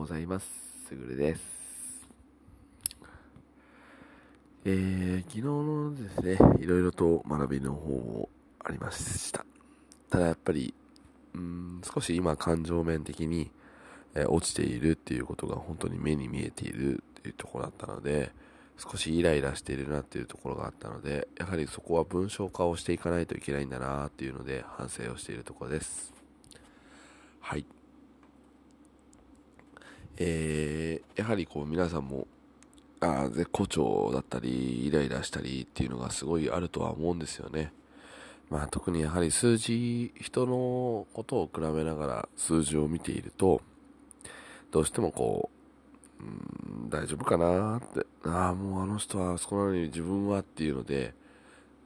ございます。すぐるです。えー、昨日のですね、いろいろと学びの方もありました。ただやっぱり、うん、少し今感情面的に、えー、落ちているっていうことが本当に目に見えているっていうところだったので、少しイライラしているなっていうところがあったので、やはりそこは文章化をしていかないといけないんだなっていうので反省をしているところです。はい。えー、やはりこう皆さんもあ絶好調だったりイライラしたりっていうのがすごいあるとは思うんですよね。まあ、特にやはり数字人のことを比べながら数字を見ているとどうしてもこう、うん、大丈夫かなってああもうあの人はあそこなのに自分はっていうので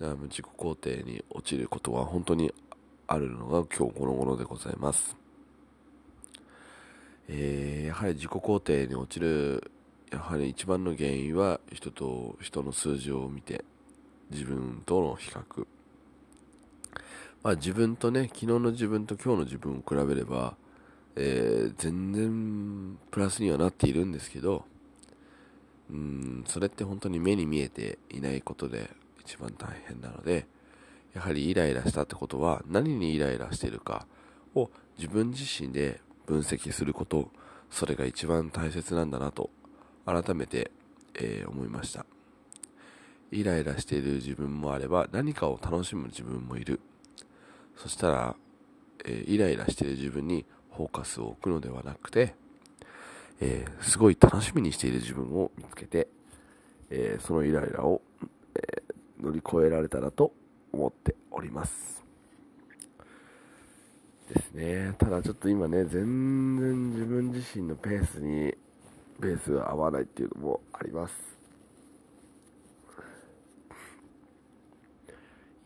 自己肯定に落ちることは本当にあるのが今日この頃でございます。えー、やはり自己肯定に落ちるやはり一番の原因は人と人の数字を見て自分との比較、まあ、自分とね昨日の自分と今日の自分を比べれば、えー、全然プラスにはなっているんですけどうんそれって本当に目に見えていないことで一番大変なのでやはりイライラしたってことは何にイライラしているかを自分自身で分析することそれが一番大切なんだなと改めて、えー、思いました。イライラしている自分もあれば何かを楽しむ自分もいる。そしたら、えー、イライラしている自分にフォーカスを置くのではなくて、えー、すごい楽しみにしている自分を見つけて、えそのイライラを、え乗り越えられたらと思っております。ですね。ただちょっと今ね、全然自分自身のペースに、ペースが合わないっていうのもあります。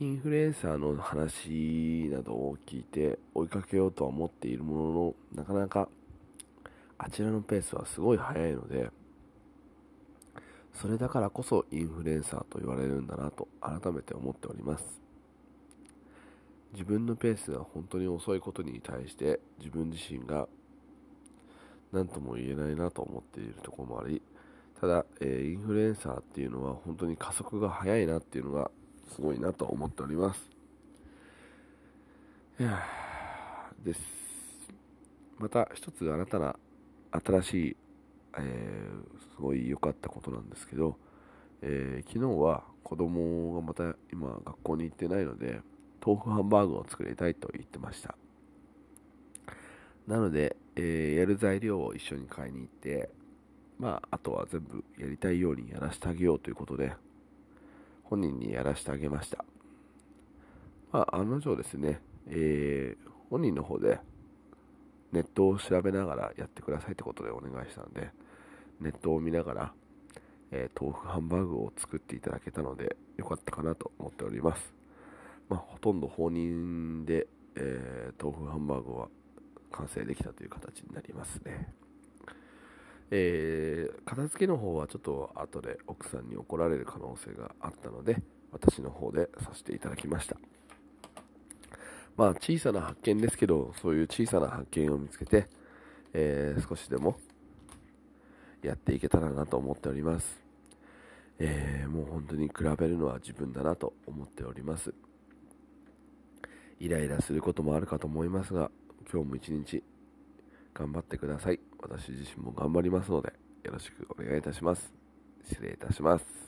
インフルエンサーの話などを聞いて追いかけようとは思っているものの、なかなかあちらのペースはすごい速いので、それだからこそインフルエンサーと言われるんだなと改めて思っております。自分のペースが本当に遅いことに対して自分自身が何とも言えないなと思っているところもありただ、えー、インフルエンサーっていうのは本当に加速が速いなっていうのがすごいなと思っております。いやです。また一つ新たな新しい、えー、すごい良かったことなんですけど、えー、昨日は子供がまた今学校に行ってないので豆腐ハンバーグを作りたいと言ってました。なので、えー、やる材料を一緒に買いに行って、まあ、あとは全部やりたいようにやらせてあげようということで、本人にやらせてあげました。まあ、案の定ですね、えー、本人の方でネットを調べながらやってくださいってことでお願いしたので、ネットを見ながら、えー、豆腐ハンバーグを作っていただけたので、よかったかなと思っております。まあ、ほとんど放任で、えー、豆腐ハンバーグは完成できたという形になりますね。えー、片付けの方はちょっと後で奥さんに怒られる可能性があったので、私の方でさせていただきました。まあ、小さな発見ですけど、そういう小さな発見を見つけて、えー、少しでもやっていけたらなと思っております。えー、もう本当に比べるのは自分だなと思っております。イライラすることもあるかと思いますが、今日も一日頑張ってください。私自身も頑張りますので、よろしくお願いいたします。失礼いたします。